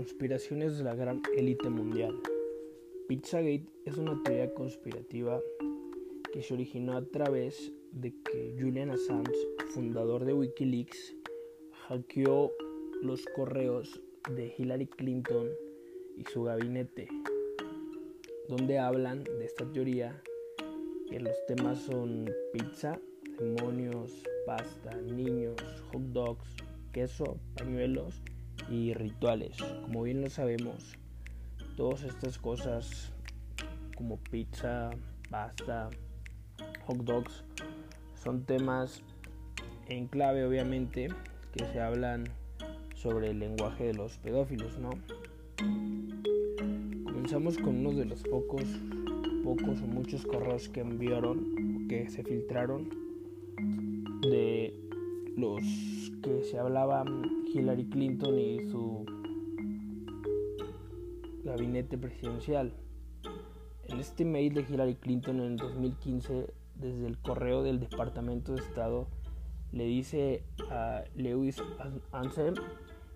conspiraciones de la gran élite mundial. Pizzagate es una teoría conspirativa que se originó a través de que Julian Assange, fundador de Wikileaks, hackeó los correos de Hillary Clinton y su gabinete, donde hablan de esta teoría que los temas son pizza, demonios, pasta, niños, hot dogs, queso, pañuelos y rituales. Como bien lo sabemos, todas estas cosas como pizza, pasta, hot dogs son temas en clave obviamente que se hablan sobre el lenguaje de los pedófilos, ¿no? Comenzamos con uno de los pocos, pocos o muchos correos que enviaron, que se filtraron de los que se hablaban Hillary Clinton y su gabinete presidencial. En este mail de Hillary Clinton en 2015, desde el correo del Departamento de Estado, le dice a Lewis Ansem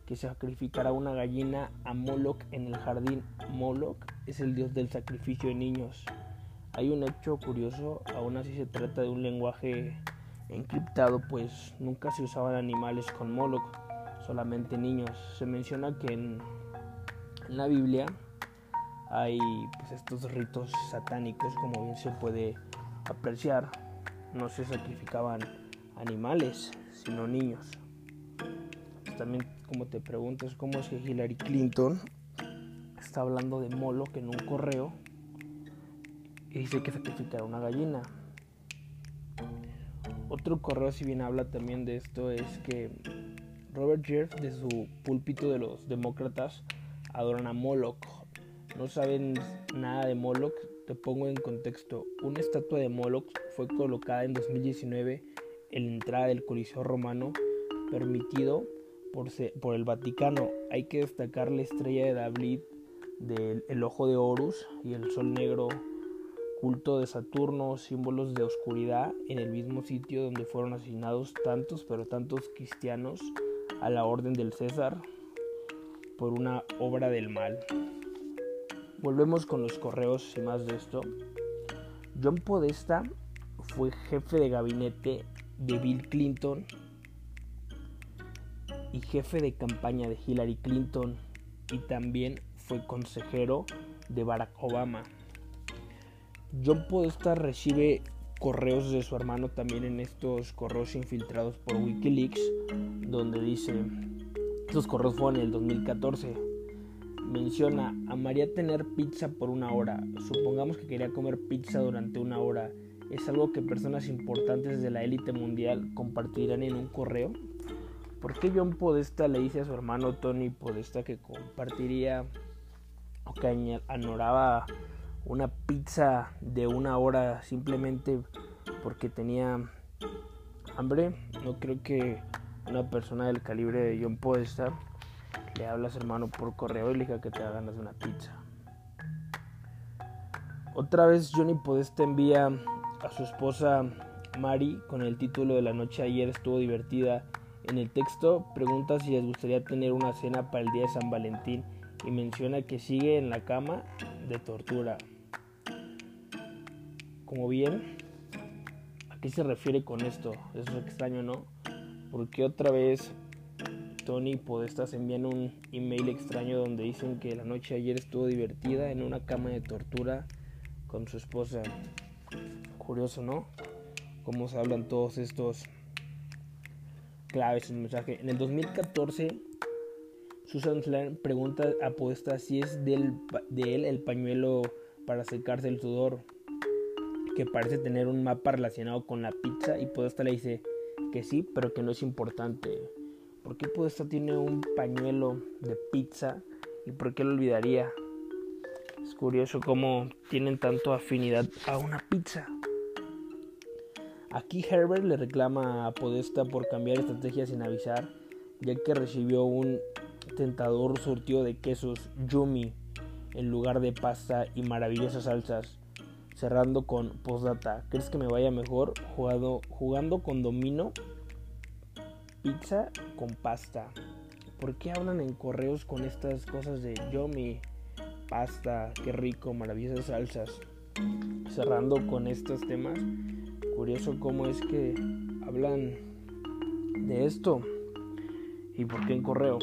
que sacrificará una gallina a Moloch en el jardín. Moloch es el dios del sacrificio de niños. Hay un hecho curioso, aún así se trata de un lenguaje encriptado, pues nunca se usaban animales con Moloch, solamente niños. Se menciona que en, la Biblia hay pues, estos ritos satánicos, como bien se puede apreciar. No se sacrificaban animales, sino niños. También como te preguntas cómo es que Hillary Clinton está hablando de Moloch en un correo y dice que sacrificará una gallina. Otro correo, si bien habla también de esto, es que Robert Jeff, de su púlpito de los demócratas, adoran a Moloch. No saben nada de Moloch. Te pongo en contexto. Una estatua de Moloch fue colocada en 2019 en la entrada del Coliseo Romano, permitido por, el Vaticano. Hay que destacar la estrella de David del ojo de Horus y el sol negro culto de Saturno, símbolos de oscuridad, en el mismo sitio donde fueron asesinados tantos, pero tantos cristianos a la orden del César por una obra del mal. Volvemos con los correos y más de esto. John Podesta fue jefe de gabinete de Bill Clinton y jefe de campaña de Hillary Clinton y también fue consejero de Barack Obama. John Podesta recibe correos de su hermano también en estos correos infiltrados por Wikileaks, donde dice, estos correos fueron en el 2014, menciona, amaría tener pizza por una hora, supongamos que quería comer pizza durante una hora, es algo que personas importantes de la élite mundial compartirán en un correo. ¿Por qué John Podesta le dice a su hermano Tony Podesta que compartiría o que anoraba una pizza de una hora simplemente porque tenía hambre. No creo que una persona del calibre de John Podesta le habla a su hermano por correo y le diga que te de una pizza. Otra vez Johnny Podesta envía a su esposa Mari con el título de la noche ayer estuvo divertida. En el texto pregunta si les gustaría tener una cena para el día de San Valentín y menciona que sigue en la cama de tortura como bien, ¿a qué se refiere con esto? Eso es extraño, ¿no? Porque otra vez Tony Podestas envían un email extraño donde dicen que la noche ayer estuvo divertida en una cama de tortura con su esposa. Curioso, ¿no? Cómo se hablan todos estos claves en el mensaje. En el 2014, Susan Slan pregunta a Podesta si es de él el pañuelo para secarse el sudor que parece tener un mapa relacionado con la pizza y Podesta le dice que sí, pero que no es importante. ¿Por qué Podesta tiene un pañuelo de pizza y por qué lo olvidaría? Es curioso cómo tienen tanto afinidad a una pizza. Aquí Herbert le reclama a Podesta por cambiar estrategia sin avisar, ya que recibió un tentador surtido de quesos Yumi en lugar de pasta y maravillosas salsas cerrando con postdata. ¿Crees que me vaya mejor jugando, jugando con domino? Pizza con pasta. ¿por qué hablan en correos con estas cosas de yo mi pasta, qué rico, maravillosas salsas? Cerrando con estos temas, curioso cómo es que hablan de esto y por qué en correo.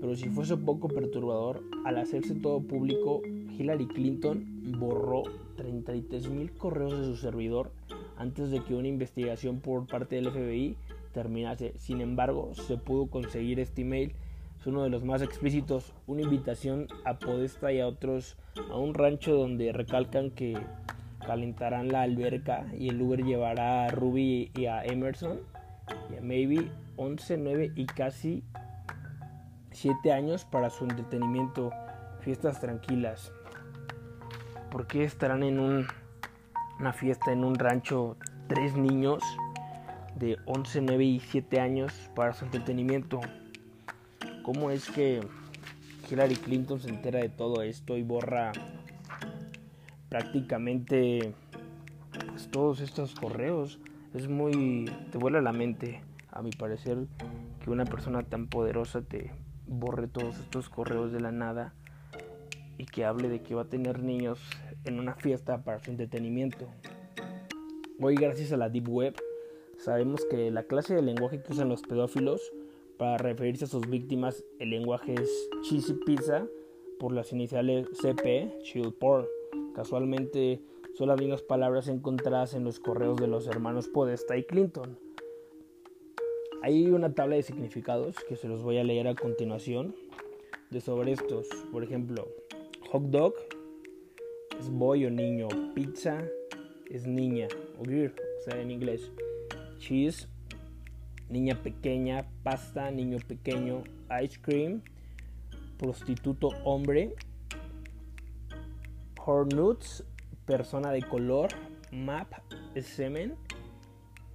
Pero si fuese poco perturbador, al hacerse todo público, Hillary Clinton borró 33 mil correos de su servidor antes de que una investigación por parte del FBI terminase. Sin embargo, se pudo conseguir este email. Es uno de los más explícitos, una invitación a Podesta y a otros a un rancho donde recalcan que calentarán la alberca y el Uber llevará a Ruby y a Emerson y a Maybe 11, 9 y casi 7 años para su entretenimiento, fiestas tranquilas. ¿Por qué estarán en una fiesta en un rancho tres niños de 11, 9 y 7 años para su entretenimiento? ¿Cómo es que Hillary Clinton se entera de todo esto y borra prácticamente pues, todos estos correos? Es muy... te vuela la mente, a mi parecer, que una persona tan poderosa te borre todos estos correos de la nada y que hable de que va a tener niños en una fiesta para su entretenimiento. Hoy gracias a la Deep Web sabemos que la clase de lenguaje que usan los pedófilos para referirse a sus víctimas, el lenguaje es cheesy pizza por las iniciales CP, chill porn. Casualmente son las mismas palabras encontradas en los correos de los hermanos Podesta y Clinton. Hay una tabla de significados que se los voy a leer a continuación de sobre estos. Por ejemplo, hot dog es boy o niño, pizza es niña o girl, o sea, en inglés. Cheese, niña pequeña, pasta, niño pequeño, ice cream, prostituto hombre, hornuts, persona de color, map semen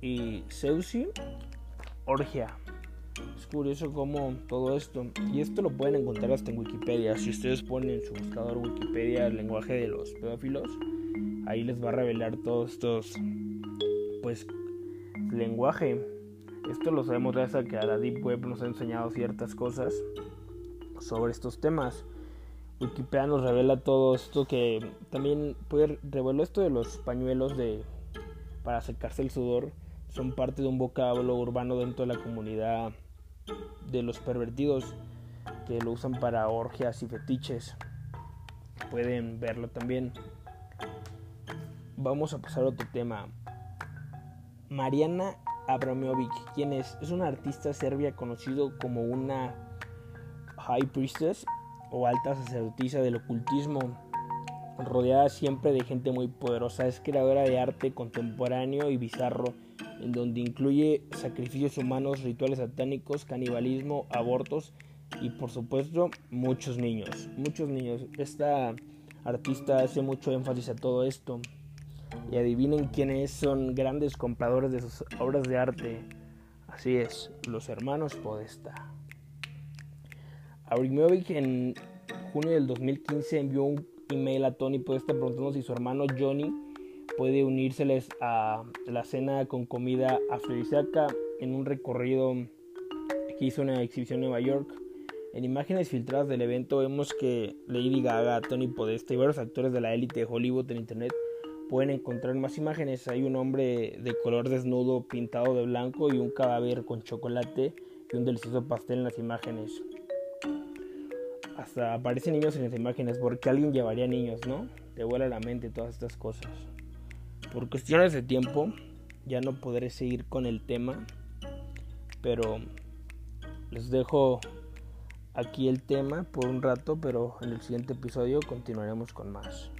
y Seusi orgia. Curioso cómo todo esto, y esto lo pueden encontrar hasta en Wikipedia. Si ustedes ponen en su buscador Wikipedia el lenguaje de los pedófilos, ahí les va a revelar todos estos, pues, lenguaje. Esto lo sabemos gracias a que a la Deep Web nos ha enseñado ciertas cosas sobre estos temas. Wikipedia nos revela todo esto que también puede reveló esto de los pañuelos de para secarse el sudor son parte de un vocablo urbano dentro de la comunidad de los pervertidos que lo usan para orgias y fetiches. Pueden verlo también. Vamos a pasar a otro tema. Mariana Abramovic, quien es, es una artista serbia conocido como una high priestess o alta sacerdotisa del ocultismo, rodeada siempre de gente muy poderosa. Es creadora de arte contemporáneo y bizarro en donde incluye sacrificios humanos, rituales satánicos, canibalismo, abortos y por supuesto muchos niños. Muchos niños. Esta artista hace mucho énfasis a todo esto. Y adivinen quiénes son grandes compradores de sus obras de arte. Así es, los hermanos Podesta. Abrimovic en junio del 2015 envió un email a Tony Podesta preguntando si su hermano Johnny puede unírseles a la cena con comida afrodisíaca en un recorrido que hizo una exhibición en Nueva York. En imágenes filtradas del evento vemos que Lady Gaga, Tony Podesta y varios actores de la élite de Hollywood en internet pueden encontrar más imágenes. Hay un hombre de color desnudo pintado de blanco y un cadáver con chocolate y un delicioso pastel en las imágenes. Hasta aparecen niños en las imágenes porque alguien llevaría niños, ¿no? Te vuela la mente todas estas cosas. Por cuestiones de tiempo ya no podré seguir con el tema, pero les dejo aquí el tema por un rato, pero en el siguiente episodio continuaremos con más.